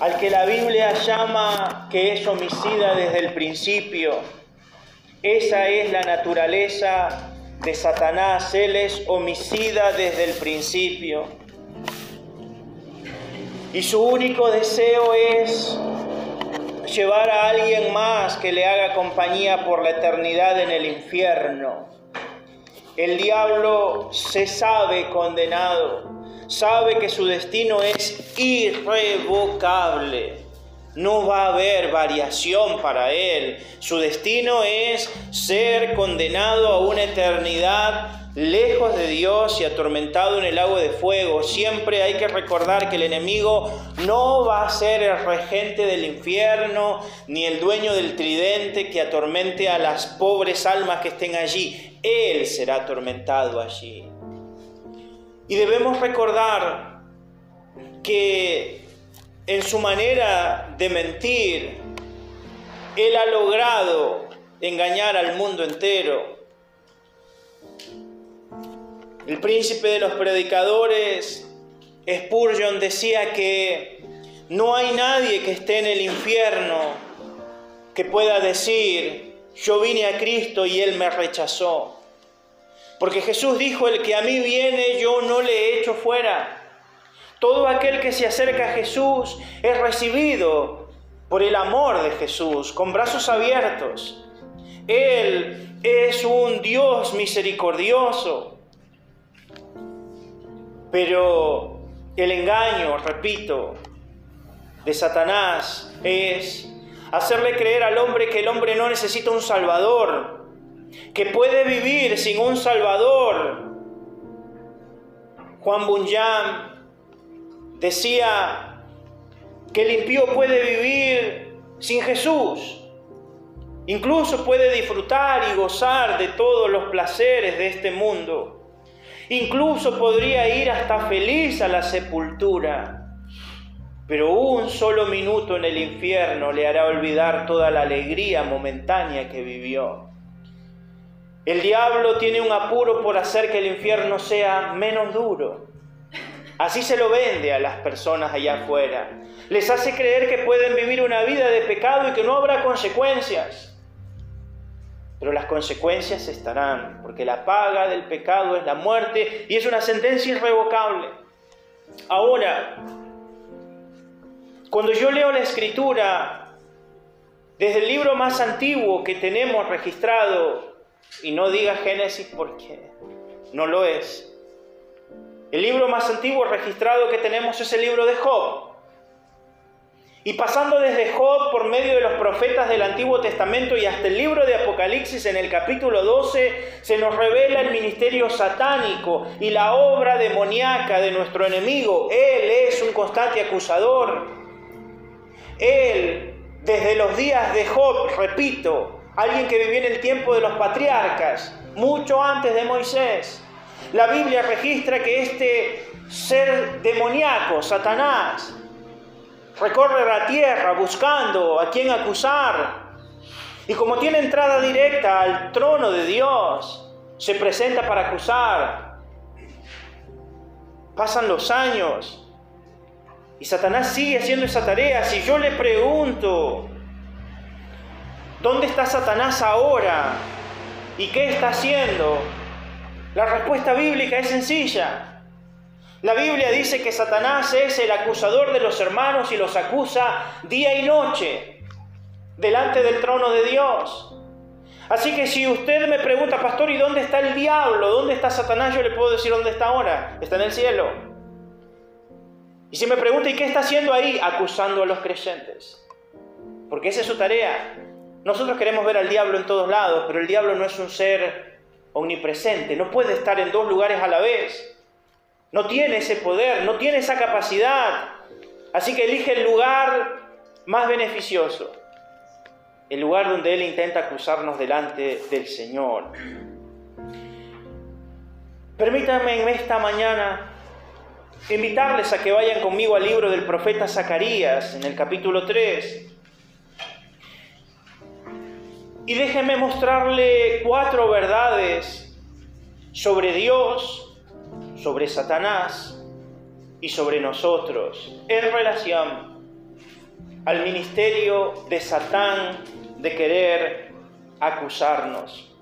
al que la Biblia llama que es homicida desde el principio. Esa es la naturaleza de Satanás. Él es homicida desde el principio. Y su único deseo es llevar a alguien más que le haga compañía por la eternidad en el infierno. El diablo se sabe condenado sabe que su destino es irrevocable. No va a haber variación para él. Su destino es ser condenado a una eternidad lejos de Dios y atormentado en el lago de fuego. Siempre hay que recordar que el enemigo no va a ser el regente del infierno ni el dueño del tridente que atormente a las pobres almas que estén allí. Él será atormentado allí. Y debemos recordar que en su manera de mentir, Él ha logrado engañar al mundo entero. El príncipe de los predicadores, Spurgeon, decía que no hay nadie que esté en el infierno que pueda decir, yo vine a Cristo y Él me rechazó. Porque Jesús dijo, el que a mí viene, yo fuera. Todo aquel que se acerca a Jesús es recibido por el amor de Jesús, con brazos abiertos. Él es un Dios misericordioso. Pero el engaño, repito, de Satanás es hacerle creer al hombre que el hombre no necesita un Salvador, que puede vivir sin un Salvador. Juan Bunyan decía que el impío puede vivir sin Jesús. Incluso puede disfrutar y gozar de todos los placeres de este mundo. Incluso podría ir hasta feliz a la sepultura. Pero un solo minuto en el infierno le hará olvidar toda la alegría momentánea que vivió. El diablo tiene un apuro por hacer que el infierno sea menos duro. Así se lo vende a las personas allá afuera. Les hace creer que pueden vivir una vida de pecado y que no habrá consecuencias. Pero las consecuencias estarán, porque la paga del pecado es la muerte y es una sentencia irrevocable. Ahora, cuando yo leo la escritura, desde el libro más antiguo que tenemos registrado, y no diga Génesis porque no lo es. El libro más antiguo registrado que tenemos es el libro de Job. Y pasando desde Job por medio de los profetas del Antiguo Testamento y hasta el libro de Apocalipsis en el capítulo 12, se nos revela el ministerio satánico y la obra demoníaca de nuestro enemigo. Él es un constante acusador. Él, desde los días de Job, repito, alguien que vivió en el tiempo de los patriarcas, mucho antes de Moisés. La Biblia registra que este ser demoníaco, Satanás, recorre la tierra buscando a quien acusar. Y como tiene entrada directa al trono de Dios, se presenta para acusar. Pasan los años y Satanás sigue haciendo esa tarea. Si yo le pregunto, ¿Dónde está Satanás ahora? ¿Y qué está haciendo? La respuesta bíblica es sencilla. La Biblia dice que Satanás es el acusador de los hermanos y los acusa día y noche delante del trono de Dios. Así que si usted me pregunta, pastor, ¿y dónde está el diablo? ¿Dónde está Satanás? Yo le puedo decir dónde está ahora. Está en el cielo. Y si me pregunta, ¿y qué está haciendo ahí? Acusando a los creyentes. Porque esa es su tarea. Nosotros queremos ver al diablo en todos lados, pero el diablo no es un ser omnipresente, no puede estar en dos lugares a la vez. No tiene ese poder, no tiene esa capacidad. Así que elige el lugar más beneficioso, el lugar donde Él intenta acusarnos delante del Señor. Permítanme en esta mañana invitarles a que vayan conmigo al libro del profeta Zacarías, en el capítulo 3. Y déjenme mostrarle cuatro verdades sobre Dios, sobre Satanás y sobre nosotros en relación al ministerio de Satán de querer acusarnos.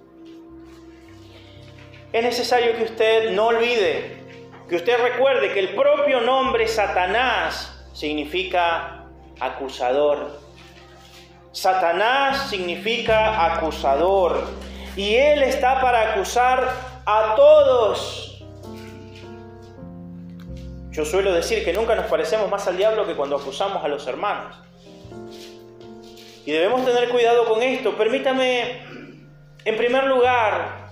Es necesario que usted no olvide, que usted recuerde que el propio nombre Satanás significa acusador. Satanás significa acusador y él está para acusar a todos. Yo suelo decir que nunca nos parecemos más al diablo que cuando acusamos a los hermanos. Y debemos tener cuidado con esto. Permítame, en primer lugar,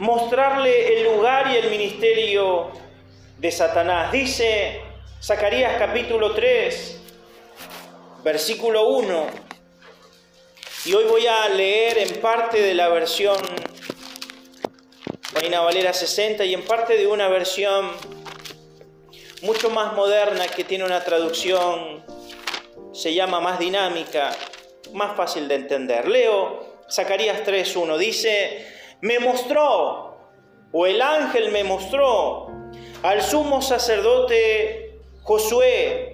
mostrarle el lugar y el ministerio de Satanás. Dice Zacarías capítulo 3, versículo 1. Y hoy voy a leer en parte de la versión Reina Valera 60 y en parte de una versión mucho más moderna que tiene una traducción, se llama más dinámica, más fácil de entender. Leo Zacarías 3.1, dice, me mostró, o el ángel me mostró, al sumo sacerdote Josué,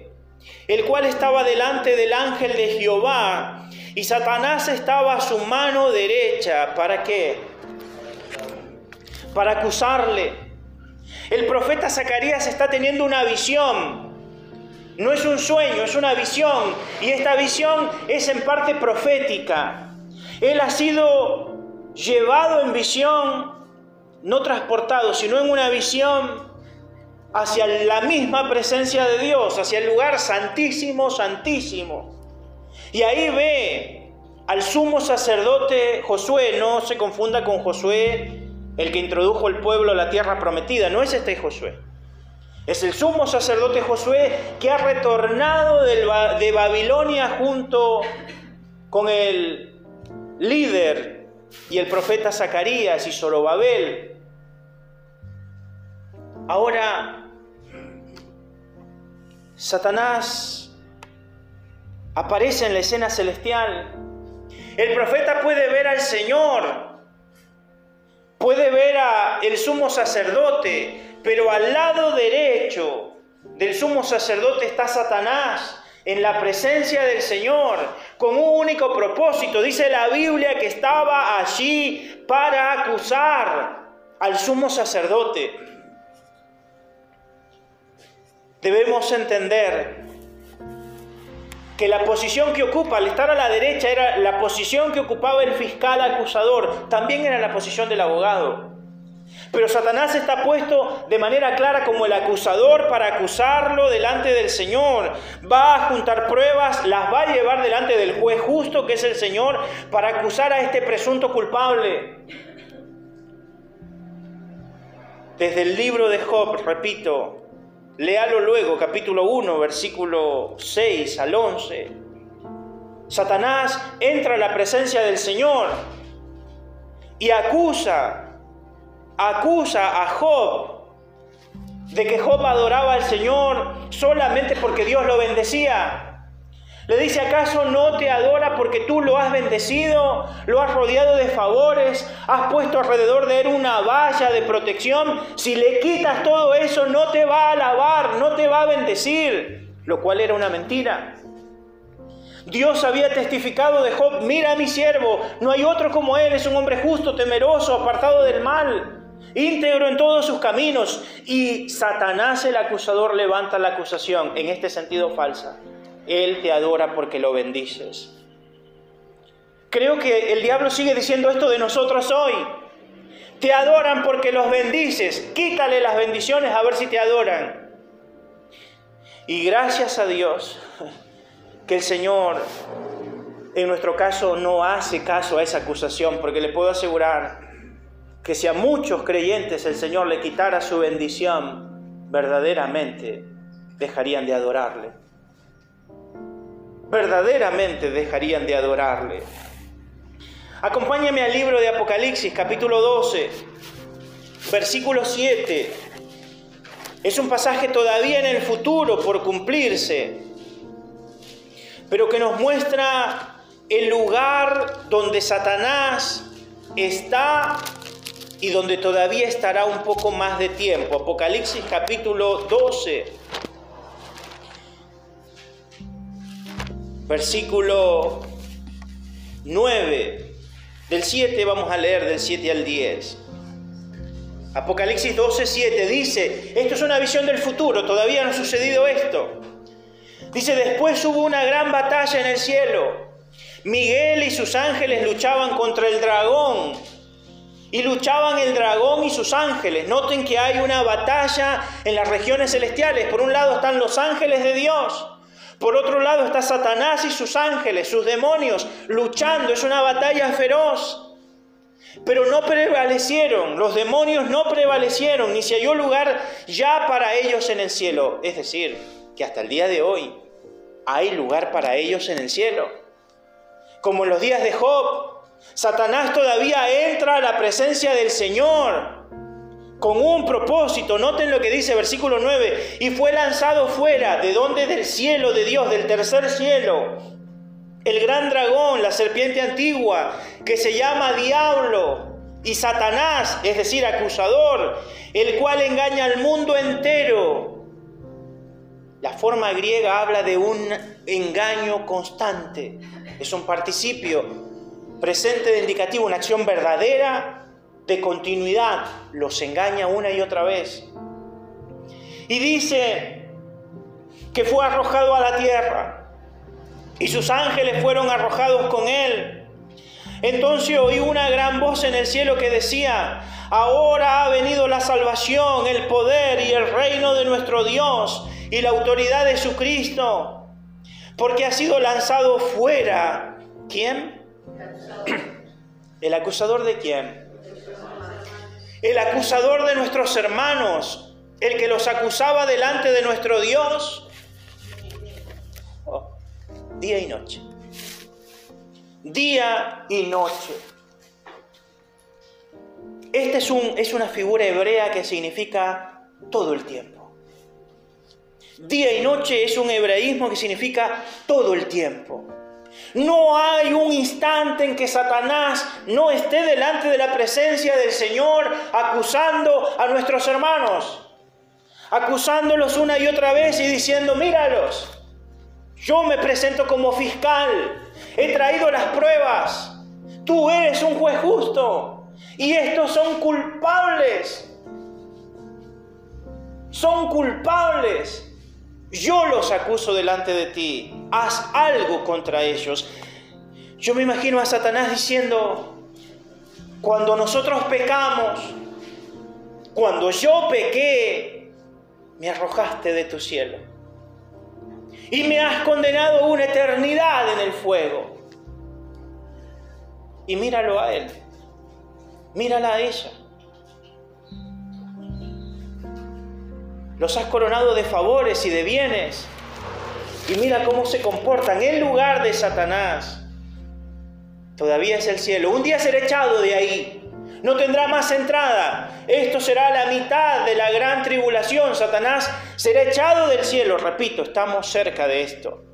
el cual estaba delante del ángel de Jehová, y Satanás estaba a su mano derecha. ¿Para qué? para acusarle. El profeta Zacarías está teniendo una visión. No es un sueño, es una visión. Y esta visión es en parte profética. Él ha sido llevado en visión, no transportado, sino en una visión hacia la misma presencia de Dios, hacia el lugar santísimo, santísimo. Y ahí ve al sumo sacerdote Josué, no se confunda con Josué el que introdujo el pueblo a la tierra prometida, no es este Josué. Es el sumo sacerdote Josué que ha retornado de Babilonia junto con el líder y el profeta Zacarías y Zorobabel. Ahora, Satanás aparece en la escena celestial. El profeta puede ver al Señor puede ver a el sumo sacerdote, pero al lado derecho del sumo sacerdote está Satanás en la presencia del Señor con un único propósito. Dice la Biblia que estaba allí para acusar al sumo sacerdote. Debemos entender que la posición que ocupa al estar a la derecha era la posición que ocupaba el fiscal acusador, también era la posición del abogado. Pero Satanás está puesto de manera clara como el acusador para acusarlo delante del Señor. Va a juntar pruebas, las va a llevar delante del juez justo que es el Señor para acusar a este presunto culpable. Desde el libro de Job, repito, Léalo luego, capítulo 1, versículo 6 al 11. Satanás entra a la presencia del Señor y acusa, acusa a Job de que Job adoraba al Señor solamente porque Dios lo bendecía. Le dice, ¿acaso no te adora porque tú lo has bendecido, lo has rodeado de favores, has puesto alrededor de él una valla de protección? Si le quitas todo eso, no te va a alabar, no te va a bendecir, lo cual era una mentira. Dios había testificado de Job, mira a mi siervo, no hay otro como él, es un hombre justo, temeroso, apartado del mal, íntegro en todos sus caminos. Y Satanás el acusador levanta la acusación, en este sentido falsa. Él te adora porque lo bendices. Creo que el diablo sigue diciendo esto de nosotros hoy. Te adoran porque los bendices. Quítale las bendiciones a ver si te adoran. Y gracias a Dios que el Señor en nuestro caso no hace caso a esa acusación, porque le puedo asegurar que si a muchos creyentes el Señor le quitara su bendición, verdaderamente dejarían de adorarle verdaderamente dejarían de adorarle. Acompáñame al libro de Apocalipsis, capítulo 12, versículo 7. Es un pasaje todavía en el futuro por cumplirse, pero que nos muestra el lugar donde Satanás está y donde todavía estará un poco más de tiempo. Apocalipsis capítulo 12, versículo 9. Del 7 vamos a leer del 7 al 10. Apocalipsis 12, 7 dice, esto es una visión del futuro, todavía no ha sucedido esto. Dice, después hubo una gran batalla en el cielo. Miguel y sus ángeles luchaban contra el dragón. Y luchaban el dragón y sus ángeles. Noten que hay una batalla en las regiones celestiales. Por un lado están los ángeles de Dios. Por otro lado está Satanás y sus ángeles, sus demonios, luchando. Es una batalla feroz. Pero no prevalecieron, los demonios no prevalecieron, ni se halló lugar ya para ellos en el cielo. Es decir, que hasta el día de hoy hay lugar para ellos en el cielo. Como en los días de Job, Satanás todavía entra a la presencia del Señor con un propósito. Noten lo que dice versículo 9. Y fue lanzado fuera, ¿de dónde? Del cielo de Dios, del tercer cielo. El gran dragón, la serpiente antigua, que se llama diablo y Satanás, es decir, acusador, el cual engaña al mundo entero. La forma griega habla de un engaño constante. Es un participio presente de indicativo, una acción verdadera de continuidad. Los engaña una y otra vez. Y dice que fue arrojado a la tierra y sus ángeles fueron arrojados con él. Entonces oí una gran voz en el cielo que decía, ahora ha venido la salvación, el poder y el reino de nuestro Dios y la autoridad de su Cristo, porque ha sido lanzado fuera. ¿Quién? ¿El acusador de quién? El acusador de nuestros hermanos, el que los acusaba delante de nuestro Dios. Oh, día y noche. Día y noche. Esta es, un, es una figura hebrea que significa todo el tiempo. Día y noche es un hebraísmo que significa todo el tiempo. No hay un instante en que Satanás no esté delante de la presencia del Señor acusando a nuestros hermanos, acusándolos una y otra vez y diciendo, míralos, yo me presento como fiscal, he traído las pruebas, tú eres un juez justo y estos son culpables, son culpables. Yo los acuso delante de ti. Haz algo contra ellos. Yo me imagino a Satanás diciendo, cuando nosotros pecamos, cuando yo pequé, me arrojaste de tu cielo. Y me has condenado una eternidad en el fuego. Y míralo a él. Mírala a ella. Los has coronado de favores y de bienes. Y mira cómo se comportan en lugar de Satanás. Todavía es el cielo. Un día será echado de ahí. No tendrá más entrada. Esto será la mitad de la gran tribulación. Satanás será echado del cielo. Repito, estamos cerca de esto.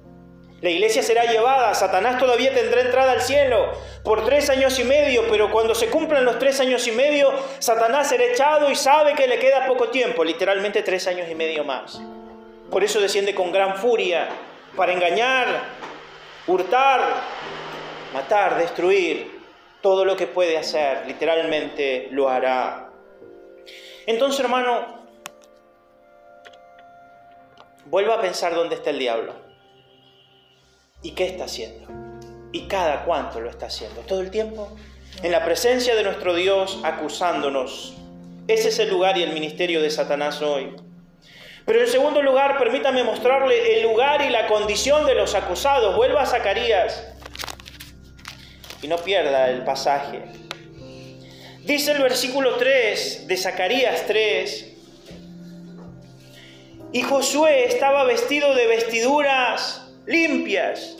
La iglesia será llevada, Satanás todavía tendrá entrada al cielo por tres años y medio, pero cuando se cumplan los tres años y medio, Satanás será echado y sabe que le queda poco tiempo, literalmente tres años y medio más. Por eso desciende con gran furia para engañar, hurtar, matar, destruir. Todo lo que puede hacer, literalmente lo hará. Entonces, hermano, vuelva a pensar dónde está el diablo. ¿Y qué está haciendo? ¿Y cada cuánto lo está haciendo? ¿Todo el tiempo? En la presencia de nuestro Dios acusándonos. Ese es el lugar y el ministerio de Satanás hoy. Pero en segundo lugar, permítame mostrarle el lugar y la condición de los acusados. Vuelva a Zacarías y no pierda el pasaje. Dice el versículo 3 de Zacarías 3, y Josué estaba vestido de vestiduras limpias.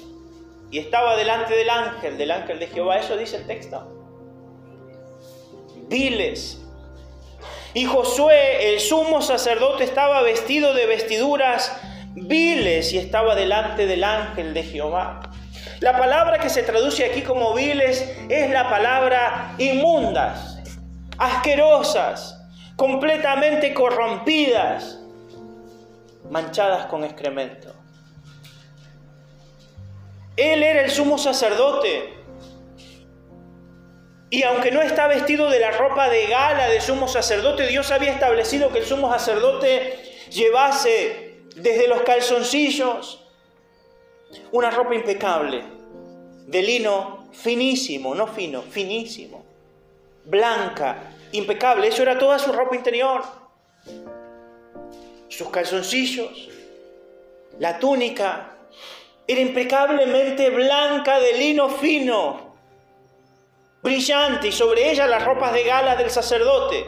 Y estaba delante del ángel, del ángel de Jehová. Eso dice el texto. Viles. Y Josué, el sumo sacerdote, estaba vestido de vestiduras viles y estaba delante del ángel de Jehová. La palabra que se traduce aquí como viles es la palabra inmundas, asquerosas, completamente corrompidas, manchadas con excremento. Él era el sumo sacerdote. Y aunque no está vestido de la ropa de gala de sumo sacerdote, Dios había establecido que el sumo sacerdote llevase desde los calzoncillos una ropa impecable, de lino finísimo, no fino, finísimo, blanca, impecable. Eso era toda su ropa interior. Sus calzoncillos, la túnica, era impecablemente blanca de lino fino, brillante, y sobre ella las ropas de gala del sacerdote.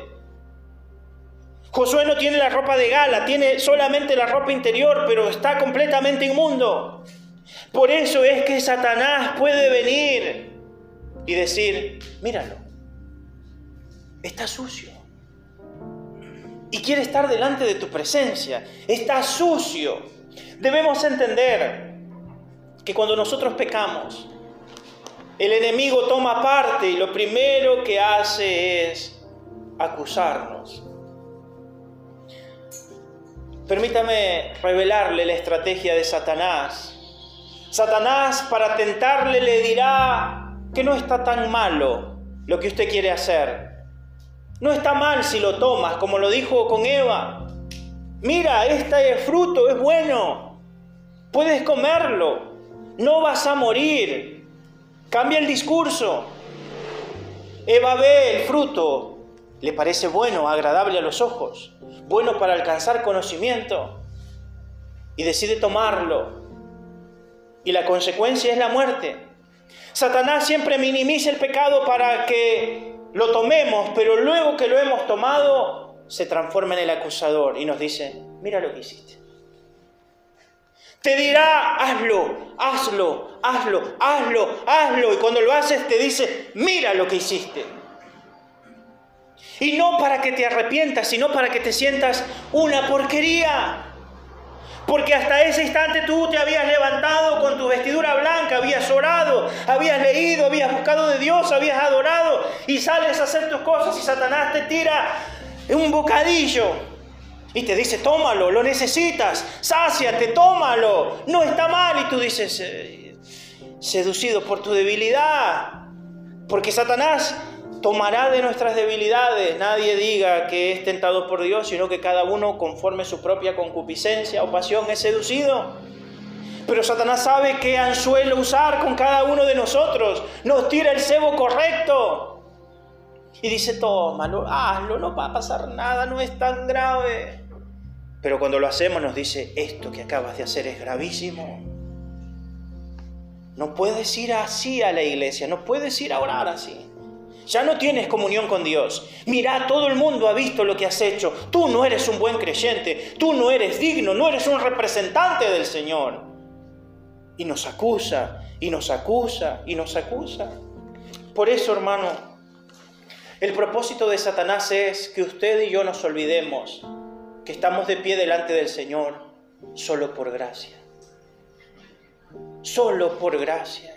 Josué no tiene la ropa de gala, tiene solamente la ropa interior, pero está completamente inmundo. Por eso es que Satanás puede venir y decir, míralo, está sucio. Y quiere estar delante de tu presencia, está sucio. Debemos entender que cuando nosotros pecamos, el enemigo toma parte y lo primero que hace es acusarnos. Permítame revelarle la estrategia de Satanás. Satanás para tentarle le dirá que no está tan malo lo que usted quiere hacer. No está mal si lo tomas, como lo dijo con Eva. Mira, este fruto es bueno. Puedes comerlo. No vas a morir. Cambia el discurso. Eva ve el fruto. Le parece bueno, agradable a los ojos. Bueno para alcanzar conocimiento. Y decide tomarlo. Y la consecuencia es la muerte. Satanás siempre minimiza el pecado para que lo tomemos, pero luego que lo hemos tomado, se transforma en el acusador y nos dice, mira lo que hiciste. Te dirá, hazlo, hazlo, hazlo, hazlo, hazlo. Y cuando lo haces te dice, mira lo que hiciste. Y no para que te arrepientas, sino para que te sientas una porquería. Porque hasta ese instante tú te habías levantado con tu vestidura blanca, habías orado, habías leído, habías buscado de Dios, habías adorado y sales a hacer tus cosas y Satanás te tira un bocadillo y te dice, tómalo, lo necesitas, sáciate, tómalo, no está mal. Y tú dices, eh, seducido por tu debilidad, porque Satanás tomará de nuestras debilidades. Nadie diga que es tentado por Dios, sino que cada uno conforme su propia concupiscencia o pasión es seducido. Pero Satanás sabe qué anzuelo usar con cada uno de nosotros. Nos tira el cebo correcto. Y dice, tómalo, hazlo, no va a pasar nada, no es tan grave. Pero cuando lo hacemos nos dice, esto que acabas de hacer es gravísimo. No puedes ir así a la iglesia, no puedes ir a orar así. Ya no tienes comunión con Dios. Mira, todo el mundo ha visto lo que has hecho. Tú no eres un buen creyente. Tú no eres digno. No eres un representante del Señor. Y nos acusa, y nos acusa, y nos acusa. Por eso, hermano, el propósito de Satanás es que usted y yo nos olvidemos que estamos de pie delante del Señor solo por gracia. Solo por gracia.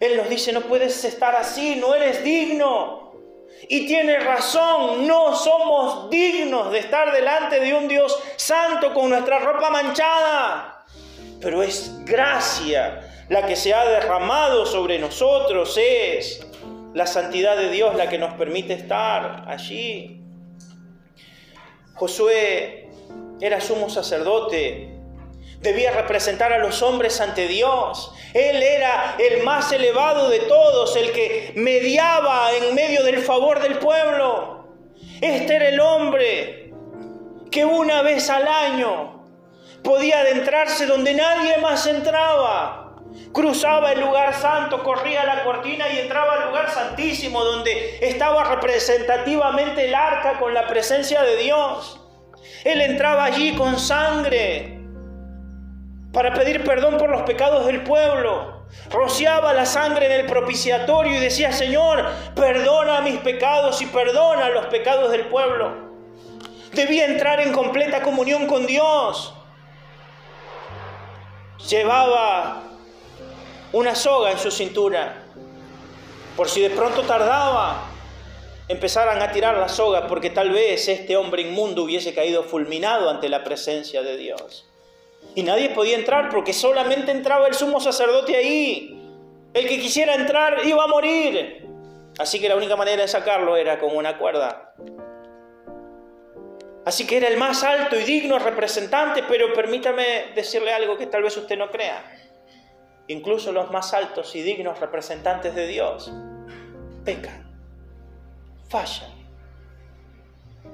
Él nos dice, no puedes estar así, no eres digno. Y tiene razón, no somos dignos de estar delante de un Dios santo con nuestra ropa manchada. Pero es gracia la que se ha derramado sobre nosotros, es la santidad de Dios la que nos permite estar allí. Josué era sumo sacerdote, debía representar a los hombres ante Dios. Él era el más elevado de todos, el que mediaba en medio del favor del pueblo. Este era el hombre que una vez al año podía adentrarse donde nadie más entraba. Cruzaba el lugar santo, corría la cortina y entraba al lugar santísimo donde estaba representativamente el arca con la presencia de Dios. Él entraba allí con sangre, para pedir perdón por los pecados del pueblo. Rociaba la sangre en el propiciatorio y decía, Señor, perdona mis pecados y perdona los pecados del pueblo. Debía entrar en completa comunión con Dios. Llevaba una soga en su cintura, por si de pronto tardaba, empezaran a tirar la soga, porque tal vez este hombre inmundo hubiese caído fulminado ante la presencia de Dios. Y nadie podía entrar porque solamente entraba el sumo sacerdote ahí. El que quisiera entrar iba a morir. Así que la única manera de sacarlo era con una cuerda. Así que era el más alto y digno representante, pero permítame decirle algo que tal vez usted no crea. Incluso los más altos y dignos representantes de Dios pecan, fallan.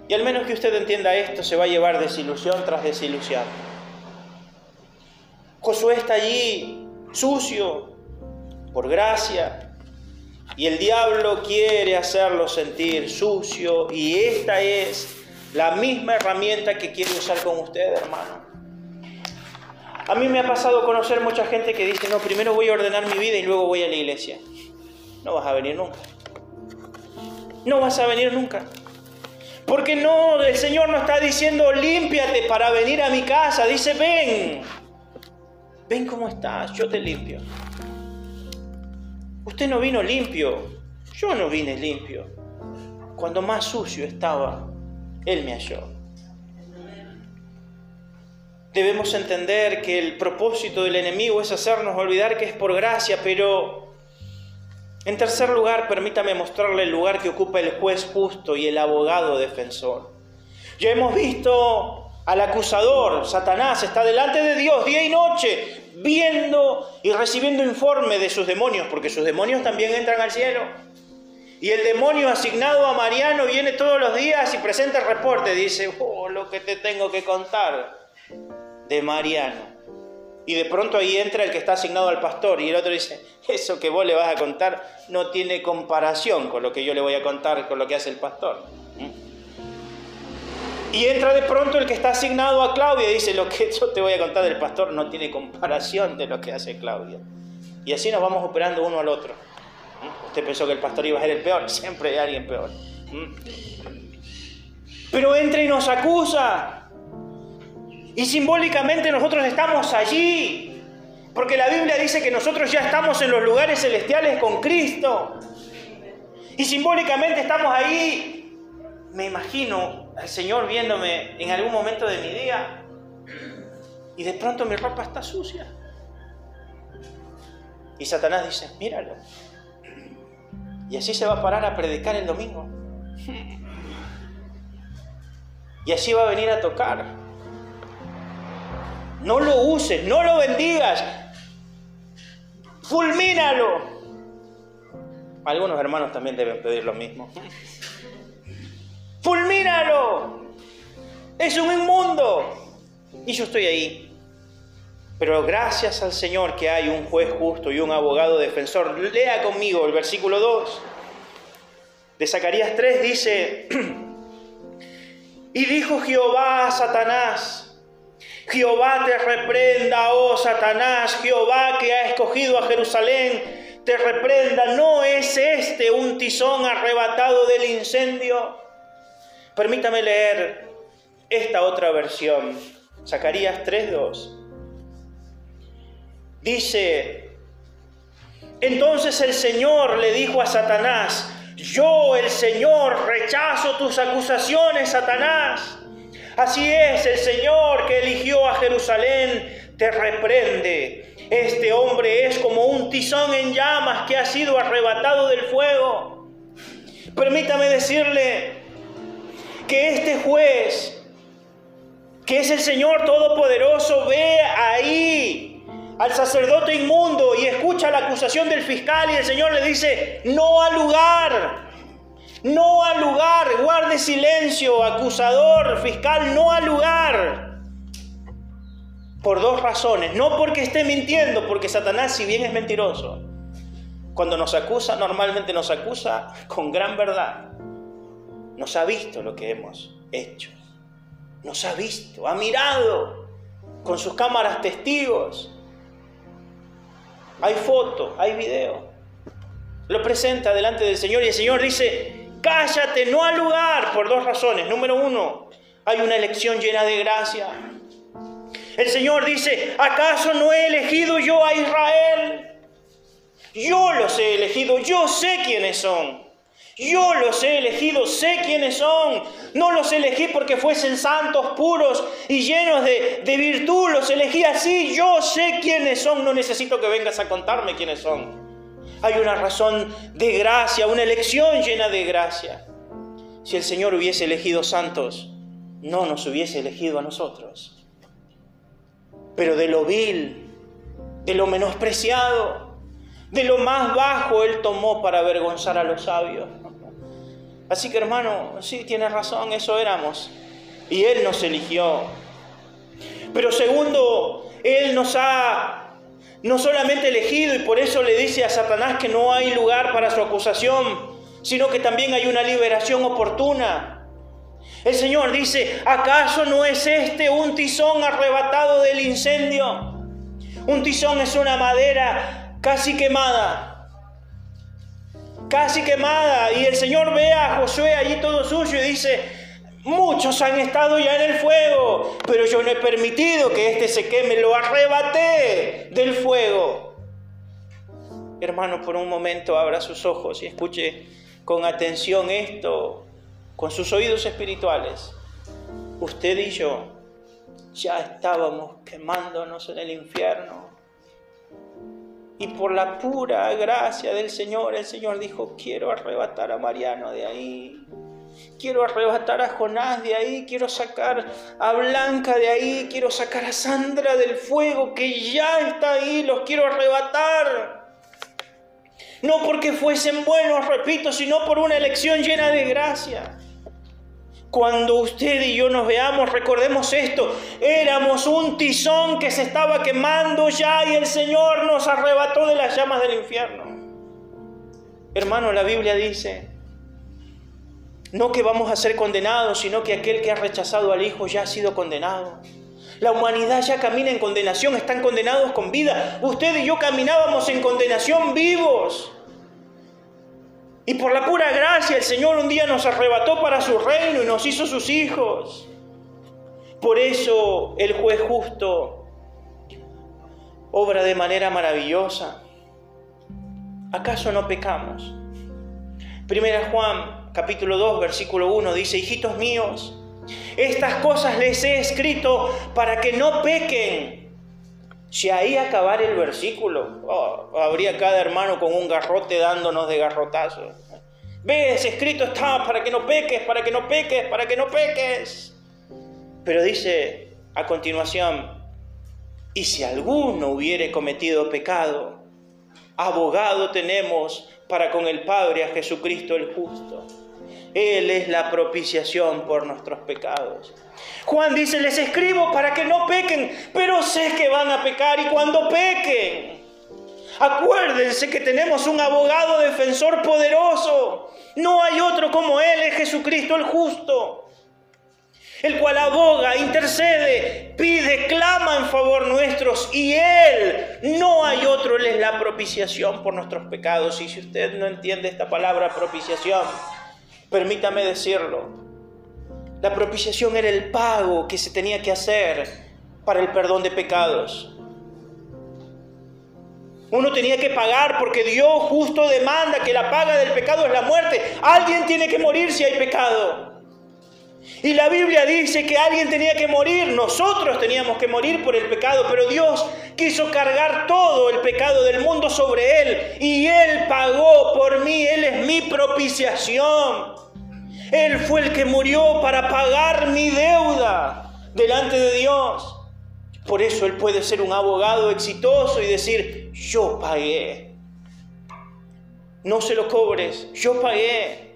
Y al menos que usted entienda esto, se va a llevar desilusión tras desilusión. Josué está allí sucio por gracia y el diablo quiere hacerlo sentir sucio y esta es la misma herramienta que quiere usar con usted, hermano. A mí me ha pasado conocer mucha gente que dice, no, primero voy a ordenar mi vida y luego voy a la iglesia. No vas a venir nunca. No vas a venir nunca. Porque no, el Señor no está diciendo límpiate para venir a mi casa. Dice, ven. Ven cómo estás, yo te limpio. Usted no vino limpio, yo no vine limpio. Cuando más sucio estaba, Él me halló. Debemos entender que el propósito del enemigo es hacernos olvidar que es por gracia, pero en tercer lugar, permítame mostrarle el lugar que ocupa el juez justo y el abogado defensor. Ya hemos visto al acusador, Satanás, está delante de Dios día y noche, viendo y recibiendo informe de sus demonios, porque sus demonios también entran al cielo. Y el demonio asignado a Mariano viene todos los días y presenta el reporte, dice, oh, lo que te tengo que contar de Mariano. Y de pronto ahí entra el que está asignado al pastor y el otro dice, eso que vos le vas a contar no tiene comparación con lo que yo le voy a contar, con lo que hace el pastor. Y entra de pronto el que está asignado a Claudia y dice, lo que yo te voy a contar del pastor no tiene comparación de lo que hace Claudia. Y así nos vamos operando uno al otro. Usted pensó que el pastor iba a ser el peor, siempre hay alguien peor. Pero entra y nos acusa. Y simbólicamente nosotros estamos allí, porque la Biblia dice que nosotros ya estamos en los lugares celestiales con Cristo. Y simbólicamente estamos ahí. Me imagino al Señor viéndome en algún momento de mi día y de pronto mi ropa está sucia. Y Satanás dice, míralo. Y así se va a parar a predicar el domingo. Y así va a venir a tocar. No lo uses, no lo bendigas. Fulmínalo. Algunos hermanos también deben pedir lo mismo. Fulmínalo. Es un inmundo. Y yo estoy ahí. Pero gracias al Señor que hay un juez justo y un abogado defensor. Lea conmigo el versículo 2 de Zacarías 3 dice, y dijo Jehová a Satanás, Jehová te reprenda, oh Satanás, Jehová que ha escogido a Jerusalén, te reprenda. ¿No es este un tizón arrebatado del incendio? Permítame leer esta otra versión, Zacarías 3.2. Dice, entonces el Señor le dijo a Satanás, yo el Señor rechazo tus acusaciones, Satanás. Así es, el Señor que eligió a Jerusalén te reprende. Este hombre es como un tizón en llamas que ha sido arrebatado del fuego. Permítame decirle que este juez, que es el Señor Todopoderoso, ve ahí al sacerdote inmundo y escucha la acusación del fiscal y el Señor le dice, no al lugar. No al lugar, guarde silencio, acusador, fiscal, no al lugar. Por dos razones. No porque esté mintiendo, porque Satanás, si bien es mentiroso, cuando nos acusa, normalmente nos acusa con gran verdad. Nos ha visto lo que hemos hecho. Nos ha visto, ha mirado con sus cámaras testigos. Hay foto, hay video. Lo presenta delante del Señor y el Señor dice, Cállate, no al lugar, por dos razones. Número uno, hay una elección llena de gracia. El Señor dice, ¿acaso no he elegido yo a Israel? Yo los he elegido, yo sé quiénes son. Yo los he elegido, sé quiénes son. No los elegí porque fuesen santos, puros y llenos de, de, virtud. Los elegí así. Yo sé quiénes son. No necesito que vengas a contarme quiénes son. Hay una razón de gracia, una elección llena de gracia. Si el Señor hubiese elegido santos, no nos hubiese elegido a nosotros. Pero de lo vil, de lo menospreciado, de lo más bajo, Él tomó para avergonzar a los sabios. Así que hermano, sí, tienes razón, eso éramos. Y Él nos eligió. Pero segundo, Él nos ha no solamente elegido y por eso le dice a Satanás que no hay lugar para su acusación, sino que también hay una liberación oportuna. El Señor dice, ¿acaso no es este un tizón arrebatado del incendio? Un tizón es una madera casi quemada casi quemada. Y el Señor ve a Josué allí todo suyo y dice, muchos han estado ya en el fuego, pero yo no he permitido que éste se queme, lo arrebaté del fuego. Hermano, por un momento abra sus ojos y escuche con atención esto, con sus oídos espirituales. Usted y yo ya estábamos quemándonos en el infierno y por la pura gracia del Señor, el Señor dijo, quiero arrebatar a Mariano de ahí. Quiero arrebatar a Jonás de ahí, quiero sacar a Blanca de ahí, quiero sacar a Sandra del fuego que ya está ahí, los quiero arrebatar. No porque fuesen buenos, repito, sino por una elección llena de gracia. Cuando usted y yo nos veamos, recordemos esto, éramos un tizón que se estaba quemando ya y el Señor nos arrebató de las llamas del infierno. Hermano, la Biblia dice, no que vamos a ser condenados, sino que aquel que ha rechazado al Hijo ya ha sido condenado. La humanidad ya camina en condenación, están condenados con vida. Usted y yo caminábamos en condenación vivos. Y por la pura gracia el Señor un día nos arrebató para su reino y nos hizo sus hijos. Por eso el juez justo obra de manera maravillosa. ¿Acaso no pecamos? Primera Juan capítulo 2 versículo 1 dice, hijitos míos, estas cosas les he escrito para que no pequen. Si ahí acabar el versículo, oh, habría cada hermano con un garrote dándonos de garrotazo. Ves, escrito está para que no peques, para que no peques, para que no peques. Pero dice a continuación, y si alguno hubiere cometido pecado, abogado tenemos para con el Padre a Jesucristo el justo. Él es la propiciación por nuestros pecados. Juan dice, les escribo para que no pequen, pero sé que van a pecar y cuando pequen, acuérdense que tenemos un abogado defensor poderoso. No hay otro como Él, es Jesucristo el justo el cual aboga, intercede, pide, clama en favor nuestros y Él, no hay otro, es la propiciación por nuestros pecados. Y si usted no entiende esta palabra propiciación, permítame decirlo, la propiciación era el pago que se tenía que hacer para el perdón de pecados. Uno tenía que pagar porque Dios justo demanda que la paga del pecado es la muerte. Alguien tiene que morir si hay pecado. Y la Biblia dice que alguien tenía que morir, nosotros teníamos que morir por el pecado, pero Dios quiso cargar todo el pecado del mundo sobre Él y Él pagó por mí, Él es mi propiciación. Él fue el que murió para pagar mi deuda delante de Dios. Por eso Él puede ser un abogado exitoso y decir, yo pagué. No se lo cobres, yo pagué.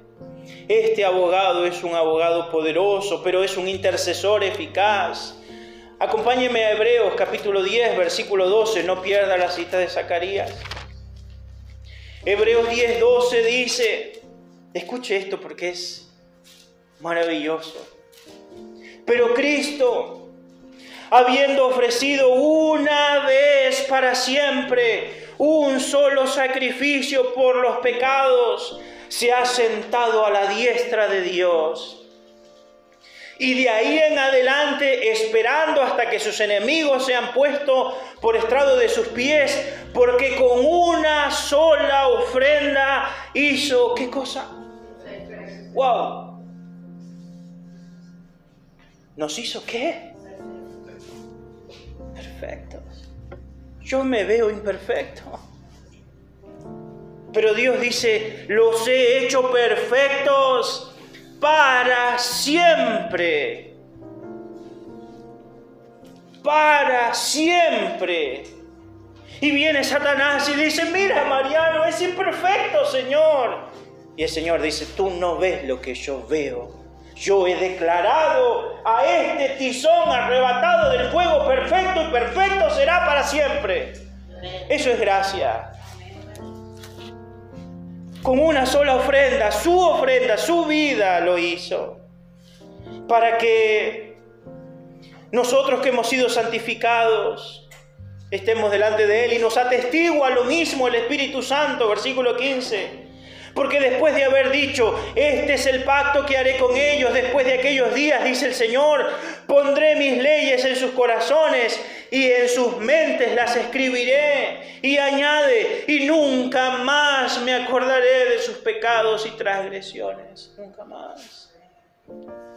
Este abogado es un abogado poderoso, pero es un intercesor eficaz. Acompáñeme a Hebreos capítulo 10, versículo 12, no pierda la cita de Zacarías. Hebreos 10, 12 dice, escuche esto porque es maravilloso. Pero Cristo, habiendo ofrecido una vez para siempre un solo sacrificio por los pecados, se ha sentado a la diestra de Dios. Y de ahí en adelante, esperando hasta que sus enemigos sean puestos por estrado de sus pies, porque con una sola ofrenda hizo, ¿qué cosa? ¡Wow! ¿Nos hizo qué? Perfectos. Yo me veo imperfecto. Pero Dios dice, los he hecho perfectos para siempre. Para siempre. Y viene Satanás y dice, mira Mariano, es imperfecto, Señor. Y el Señor dice, tú no ves lo que yo veo. Yo he declarado a este tizón arrebatado del fuego perfecto y perfecto será para siempre. Eso es gracia. Con una sola ofrenda, su ofrenda, su vida lo hizo. Para que nosotros que hemos sido santificados estemos delante de Él y nos atestigua lo mismo el Espíritu Santo, versículo 15 porque después de haber dicho, este es el pacto que haré con ellos después de aquellos días, dice el Señor, pondré mis leyes en sus corazones y en sus mentes las escribiré. Y añade, y nunca más me acordaré de sus pecados y transgresiones. Nunca más.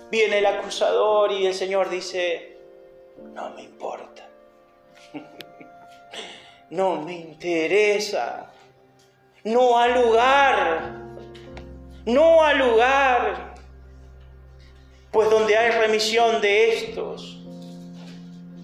Viene el acusador y el Señor dice, no me importa. No me interesa no ha lugar, no ha lugar, pues donde hay remisión de estos,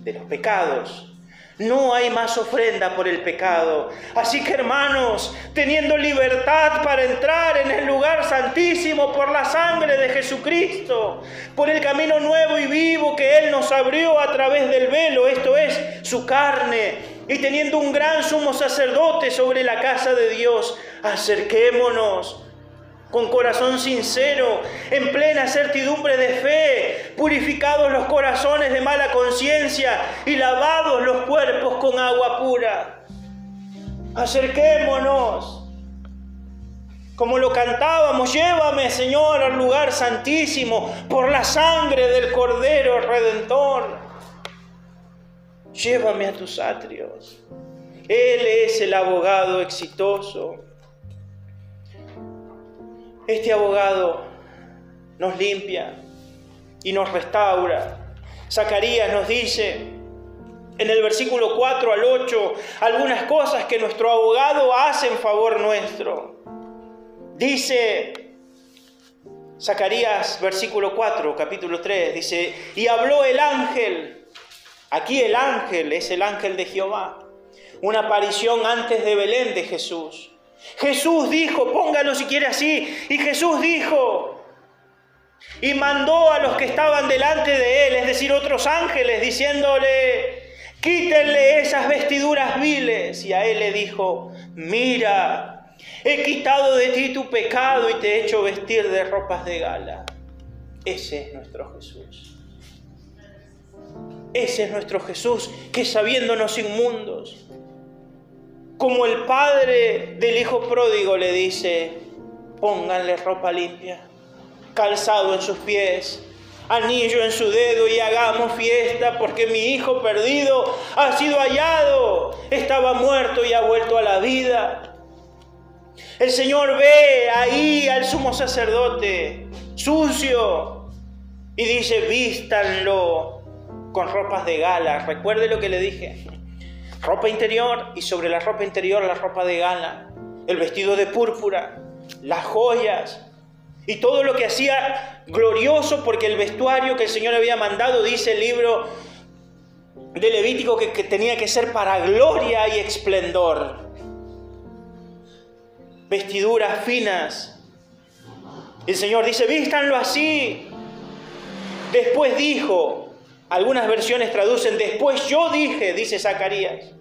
de los pecados, no hay más ofrenda por el pecado. Así que hermanos, teniendo libertad para entrar en el lugar santísimo por la sangre de Jesucristo, por el camino nuevo y vivo que Él nos abrió a través del velo, esto es su carne, y teniendo un gran sumo sacerdote sobre la casa de Dios, acerquémonos con corazón sincero, en plena certidumbre de fe, purificados los corazones de mala conciencia y lavados los cuerpos con agua pura. Acerquémonos, como lo cantábamos, llévame Señor al lugar santísimo por la sangre del Cordero Redentor. Llévame a tus atrios. Él es el abogado exitoso. Este abogado nos limpia y nos restaura. Zacarías nos dice en el versículo 4 al 8 algunas cosas que nuestro abogado hace en favor nuestro. Dice Zacarías versículo 4, capítulo 3, dice, y habló el ángel Aquí el ángel es el ángel de Jehová. Una aparición antes de Belén de Jesús. Jesús dijo, póngalo si quiere así. Y Jesús dijo, y mandó a los que estaban delante de él, es decir, otros ángeles, diciéndole, quítenle esas vestiduras viles. Y a él le dijo, mira, he quitado de ti tu pecado y te he hecho vestir de ropas de gala. Ese es nuestro Jesús. Ese es nuestro Jesús, que sabiéndonos inmundos, como el padre del hijo pródigo le dice, pónganle ropa limpia, calzado en sus pies, anillo en su dedo y hagamos fiesta porque mi hijo perdido ha sido hallado, estaba muerto y ha vuelto a la vida. El Señor ve ahí al sumo sacerdote sucio y dice, vístanlo con ropas de gala. Recuerde lo que le dije. Ropa interior y sobre la ropa interior la ropa de gala, el vestido de púrpura, las joyas y todo lo que hacía glorioso porque el vestuario que el Señor había mandado, dice el libro de Levítico, que, que tenía que ser para gloria y esplendor. Vestiduras finas. El Señor dice, vístanlo así. Después dijo, algunas versiones traducen, después yo dije, dice Zacarías,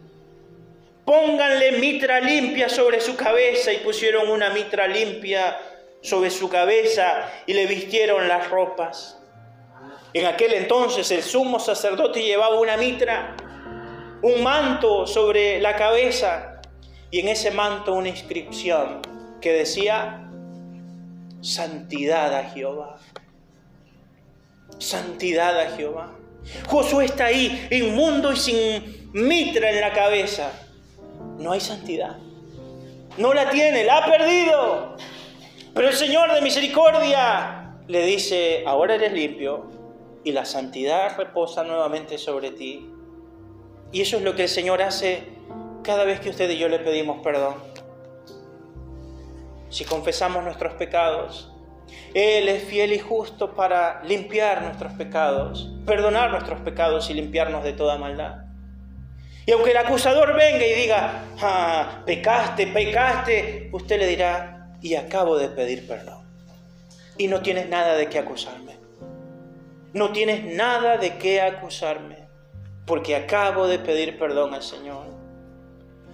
pónganle mitra limpia sobre su cabeza y pusieron una mitra limpia sobre su cabeza y le vistieron las ropas. En aquel entonces el sumo sacerdote llevaba una mitra, un manto sobre la cabeza y en ese manto una inscripción que decía, santidad a Jehová. Santidad a Jehová. Josué está ahí, inmundo y sin mitra en la cabeza. No hay santidad. No la tiene, la ha perdido. Pero el Señor de misericordia le dice, ahora eres limpio y la santidad reposa nuevamente sobre ti. Y eso es lo que el Señor hace cada vez que usted y yo le pedimos perdón. Si confesamos nuestros pecados, Él es fiel y justo para limpiar nuestros pecados, perdonar nuestros pecados y limpiarnos de toda maldad. Y aunque el acusador venga y diga, ah, pecaste, pecaste, usted le dirá, y acabo de pedir perdón. Y no tienes nada de qué acusarme. No tienes nada de qué acusarme, porque acabo de pedir perdón al Señor.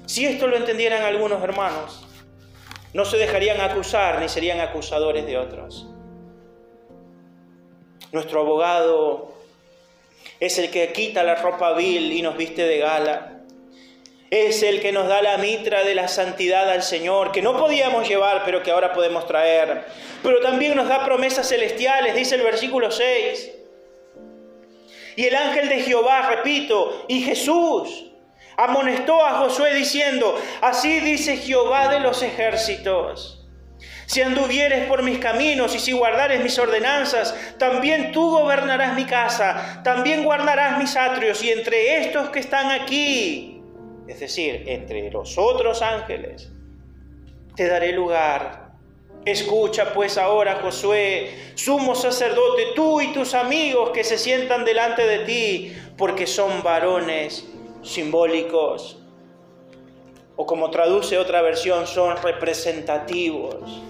Si esto lo entendieran algunos hermanos, no se dejarían acusar ni serían acusadores de otros. Nuestro abogado es el que quita la ropa vil y nos viste de gala. Es el que nos da la mitra de la santidad al Señor, que no podíamos llevar, pero que ahora podemos traer. Pero también nos da promesas celestiales, dice el versículo 6. Y el ángel de Jehová, repito, y Jesús amonestó a Josué diciendo, así dice Jehová de los ejércitos si anduvieres por mis caminos y si guardares mis ordenanzas, también tú gobernarás mi casa, también guardarás mis atrios y entre estos que están aquí, es decir, entre los otros ángeles, te daré lugar. Escucha pues ahora, Josué, sumo sacerdote, tú y tus amigos que se sientan delante de ti, porque son varones simbólicos. O como traduce otra versión, son representativos.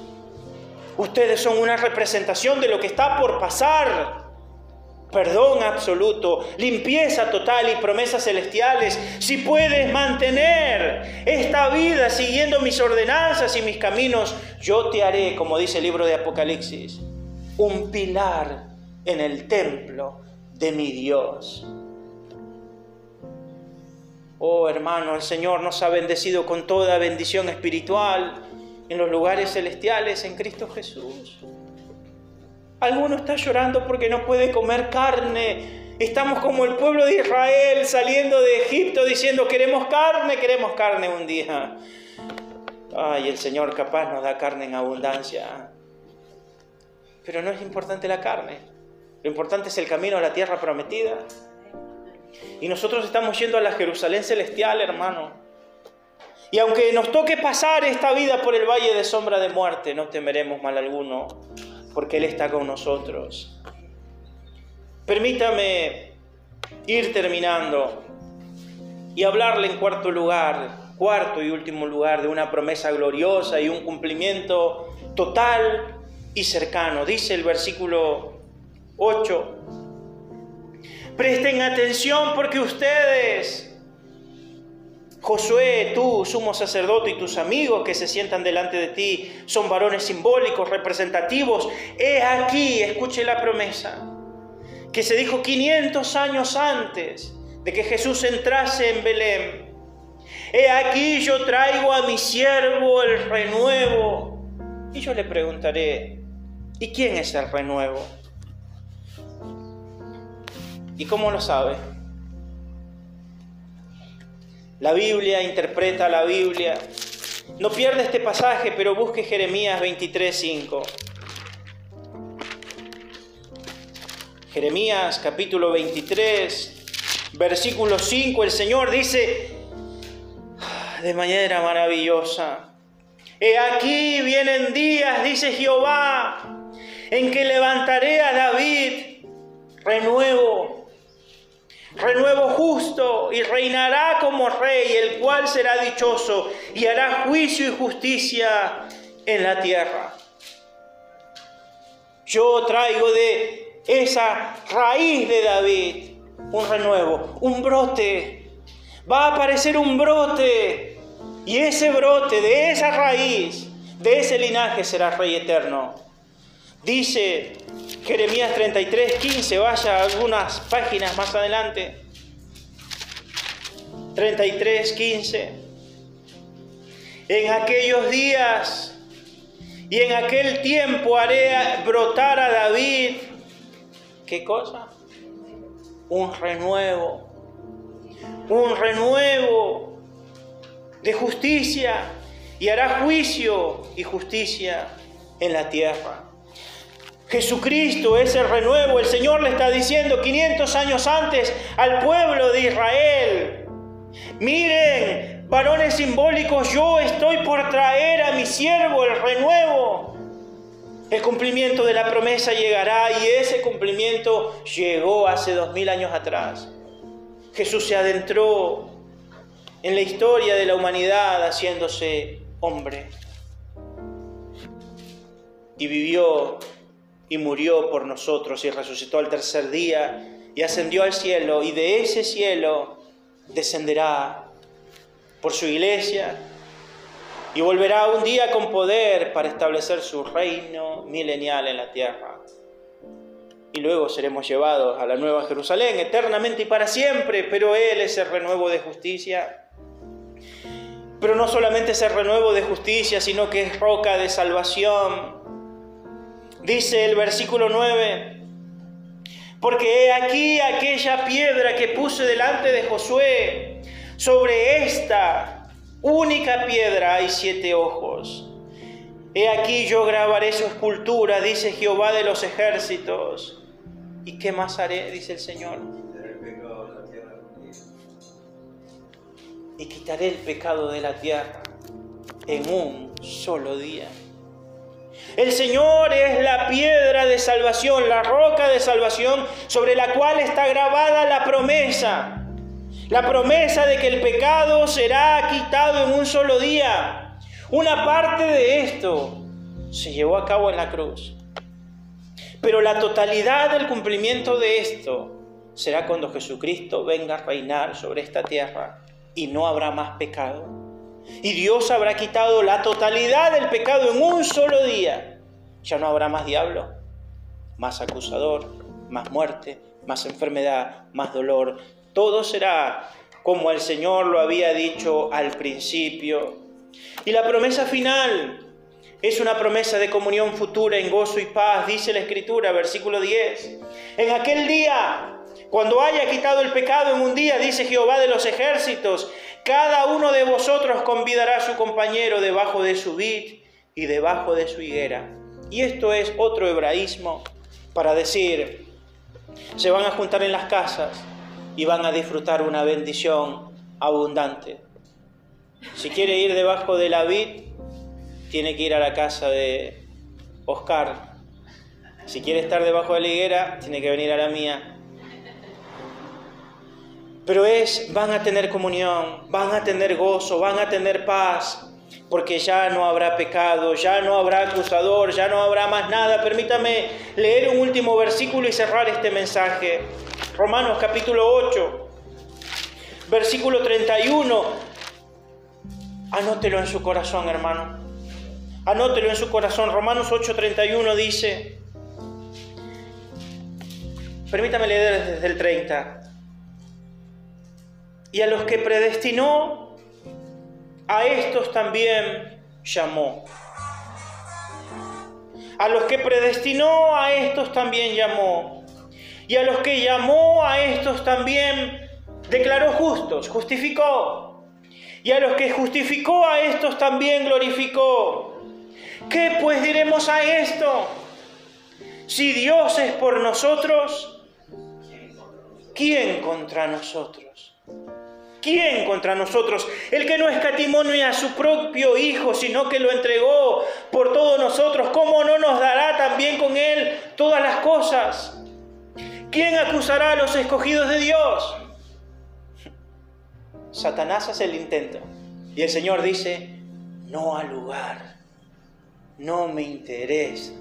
Ustedes son una representación de lo que está por pasar. Perdón absoluto, limpieza total y promesas celestiales. Si puedes mantener esta vida siguiendo mis ordenanzas y mis caminos, yo te haré, como dice el libro de Apocalipsis, un pilar en el templo de mi Dios. Oh hermano, el Señor nos ha bendecido con toda bendición espiritual en los lugares celestiales en Cristo Jesús. Alguno está llorando porque no puede comer carne. Estamos como el pueblo de Israel saliendo de Egipto diciendo queremos carne, queremos carne un día. Ay, el Señor capaz nos da carne en abundancia. Pero no es importante la carne. Lo importante es el camino a la tierra prometida. Y nosotros estamos yendo a la Jerusalén celestial, hermano. Y aunque nos toque pasar esta vida por el valle de sombra de muerte, no temeremos mal alguno, porque Él está con nosotros. Permítame ir terminando y hablarle en cuarto lugar, cuarto y último lugar, de una promesa gloriosa y un cumplimiento total y cercano. Dice el versículo 8, presten atención porque ustedes Josué, tú, sumo sacerdote, y tus amigos que se sientan delante de ti son varones simbólicos, representativos. He aquí, escuche la promesa, que se dijo 500 años antes de que Jesús entrase en Belén. He aquí yo traigo a mi siervo el renuevo. Y yo le preguntaré, ¿y quién es el renuevo? ¿Y cómo lo sabe? La Biblia interpreta la Biblia. No pierda este pasaje, pero busque Jeremías 23:5. Jeremías capítulo 23, versículo 5, el Señor dice de manera maravillosa, He aquí vienen días, dice Jehová, en que levantaré a David renuevo renuevo justo y reinará como rey, el cual será dichoso y hará juicio y justicia en la tierra. Yo traigo de esa raíz de David un renuevo, un brote. Va a aparecer un brote y ese brote de esa raíz, de ese linaje será rey eterno. Dice Jeremías 33, 15, vaya algunas páginas más adelante. 33, 15. En aquellos días y en aquel tiempo haré brotar a David, ¿qué cosa? Un renuevo, un renuevo de justicia y hará juicio y justicia en la tierra. Jesucristo es el renuevo. El Señor le está diciendo 500 años antes al pueblo de Israel. Miren, varones simbólicos, yo estoy por traer a mi siervo el renuevo. El cumplimiento de la promesa llegará y ese cumplimiento llegó hace dos mil años atrás. Jesús se adentró en la historia de la humanidad haciéndose hombre y vivió y murió por nosotros y resucitó al tercer día y ascendió al cielo y de ese cielo descenderá por su iglesia y volverá un día con poder para establecer su reino milenial en la tierra. Y luego seremos llevados a la nueva Jerusalén eternamente y para siempre, pero Él es el renuevo de justicia. Pero no solamente es el renuevo de justicia, sino que es roca de salvación. Dice el versículo 9, porque he aquí aquella piedra que puse delante de Josué, sobre esta única piedra hay siete ojos. He aquí yo grabaré su escultura, dice Jehová de los ejércitos. ¿Y qué más haré? dice el Señor. Y quitaré el pecado de la tierra en un solo día. El Señor es la piedra de salvación, la roca de salvación sobre la cual está grabada la promesa. La promesa de que el pecado será quitado en un solo día. Una parte de esto se llevó a cabo en la cruz. Pero la totalidad del cumplimiento de esto será cuando Jesucristo venga a reinar sobre esta tierra y no habrá más pecado. Y Dios habrá quitado la totalidad del pecado en un solo día. Ya no habrá más diablo, más acusador, más muerte, más enfermedad, más dolor, todo será como el Señor lo había dicho al principio. Y la promesa final es una promesa de comunión futura en gozo y paz, dice la Escritura, versículo 10. En aquel día, cuando haya quitado el pecado en un día, dice Jehová de los ejércitos, cada uno de vosotros convidará a su compañero debajo de su vid y debajo de su higuera. Y esto es otro hebraísmo para decir, se van a juntar en las casas y van a disfrutar una bendición abundante. Si quiere ir debajo de la vid, tiene que ir a la casa de Oscar. Si quiere estar debajo de la higuera, tiene que venir a la mía. Pero es, van a tener comunión, van a tener gozo, van a tener paz, porque ya no habrá pecado, ya no habrá acusador, ya no habrá más nada. Permítame leer un último versículo y cerrar este mensaje. Romanos capítulo 8, versículo 31. Anótelo en su corazón, hermano. Anótelo en su corazón. Romanos 8, 31 dice, permítame leer desde el 30. Y a los que predestinó, a estos también llamó. A los que predestinó, a estos también llamó. Y a los que llamó a estos también declaró justos, justificó. Y a los que justificó a estos también glorificó. ¿Qué pues diremos a esto? Si Dios es por nosotros, ¿quién contra nosotros? ¿Quién contra nosotros? El que no escatimó ni a su propio Hijo, sino que lo entregó por todos nosotros, ¿cómo no nos dará también con Él todas las cosas? ¿Quién acusará a los escogidos de Dios? Satanás hace el intento. Y el Señor dice, no al lugar, no me interesa,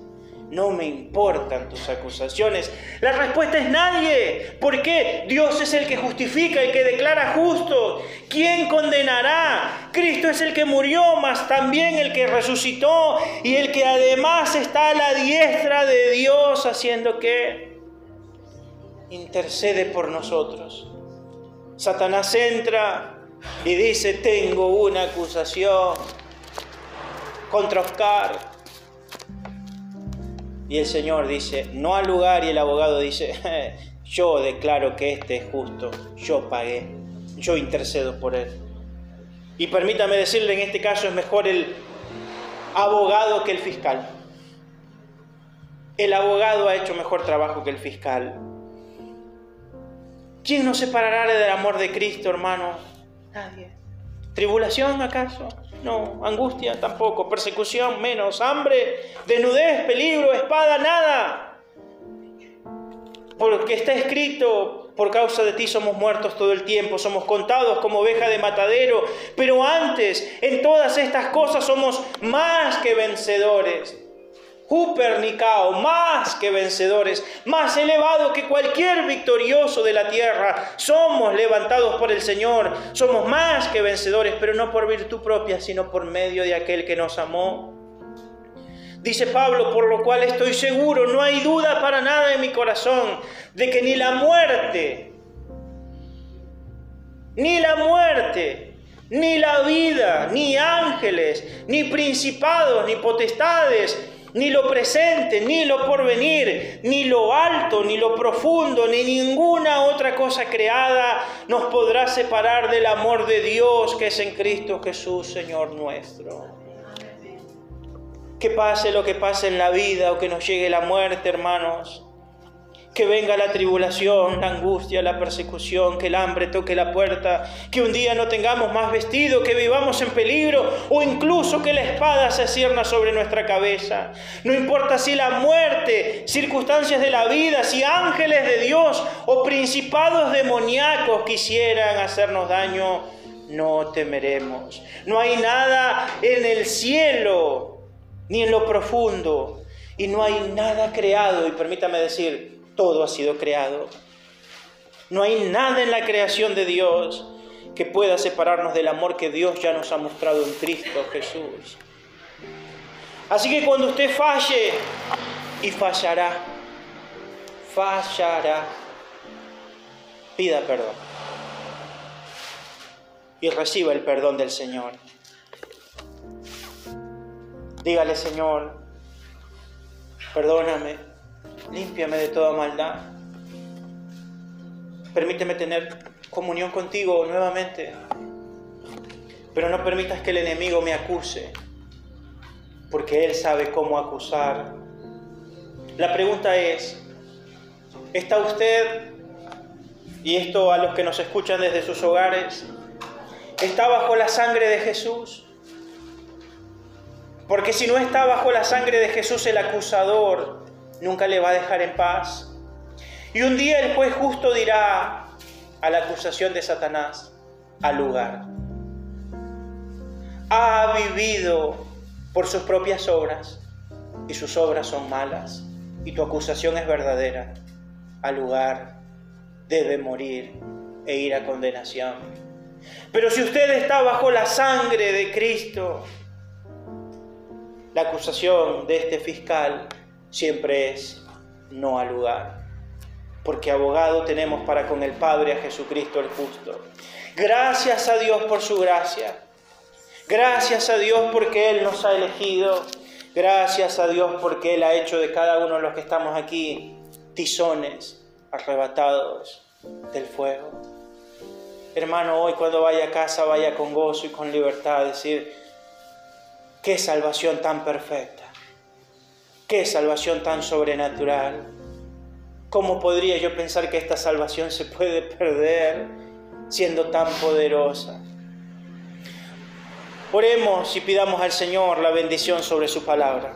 no me importan tus acusaciones. La respuesta es nadie. ¿Por qué? Dios es el que justifica, el que declara justo. ¿Quién condenará? Cristo es el que murió, mas también el que resucitó y el que además está a la diestra de Dios haciendo que intercede por nosotros. Satanás entra y dice, tengo una acusación contra Oscar. Y el Señor dice, no al lugar, y el abogado dice, yo declaro que este es justo, yo pagué, yo intercedo por él. Y permítame decirle, en este caso es mejor el abogado que el fiscal. El abogado ha hecho mejor trabajo que el fiscal. ¿Quién nos separará del amor de Cristo, hermano? Nadie. ¿Tribulación acaso? No. ¿Angustia? Tampoco. ¿Persecución? Menos. ¿Hambre? ¿Desnudez? ¿Peligro? ¿Espada? Nada. Porque está escrito, por causa de ti somos muertos todo el tiempo, somos contados como oveja de matadero, pero antes, en todas estas cosas somos más que vencedores Upernicao, más que vencedores, más elevado que cualquier victorioso de la tierra. Somos levantados por el Señor, somos más que vencedores, pero no por virtud propia, sino por medio de aquel que nos amó. Dice Pablo, por lo cual estoy seguro, no hay duda para nada en mi corazón, de que ni la muerte, ni la muerte, ni la vida, ni ángeles, ni principados, ni potestades, ni lo presente, ni lo porvenir, ni lo alto, ni lo profundo, ni ninguna otra cosa creada nos podrá separar del amor de Dios que es en Cristo Jesús, Señor nuestro. Que pase lo que pase en la vida o que nos llegue la muerte, hermanos que venga la tribulación, la angustia, la persecución, que el hambre toque la puerta, que un día no tengamos más vestido, que vivamos en peligro o incluso que la espada se cierna sobre nuestra cabeza. No importa si la muerte, circunstancias de la vida, si ángeles de Dios o principados demoníacos quisieran hacernos daño, no temeremos. No hay nada en el cielo ni en lo profundo y no hay nada creado, y permítame decir, todo ha sido creado. No hay nada en la creación de Dios que pueda separarnos del amor que Dios ya nos ha mostrado en Cristo Jesús. Así que cuando usted falle, y fallará, fallará, pida perdón y reciba el perdón del Señor. Dígale, Señor, perdóname límpiame de toda maldad. Permíteme tener comunión contigo nuevamente, pero no permitas que el enemigo me acuse, porque él sabe cómo acusar. La pregunta es, ¿está usted, y esto a los que nos escuchan desde sus hogares, está bajo la sangre de Jesús? Porque si no está bajo la sangre de Jesús el acusador, nunca le va a dejar en paz. Y un día el juez justo dirá a la acusación de Satanás, al lugar. Ha vivido por sus propias obras y sus obras son malas y tu acusación es verdadera. Al lugar debe morir e ir a condenación. Pero si usted está bajo la sangre de Cristo, la acusación de este fiscal siempre es no al lugar. Porque abogado tenemos para con el Padre a Jesucristo el justo. Gracias a Dios por su gracia. Gracias a Dios porque Él nos ha elegido. Gracias a Dios porque Él ha hecho de cada uno de los que estamos aquí tizones arrebatados del fuego. Hermano, hoy cuando vaya a casa vaya con gozo y con libertad decir, qué salvación tan perfecta. Qué salvación tan sobrenatural. ¿Cómo podría yo pensar que esta salvación se puede perder siendo tan poderosa? Oremos y pidamos al Señor la bendición sobre su palabra.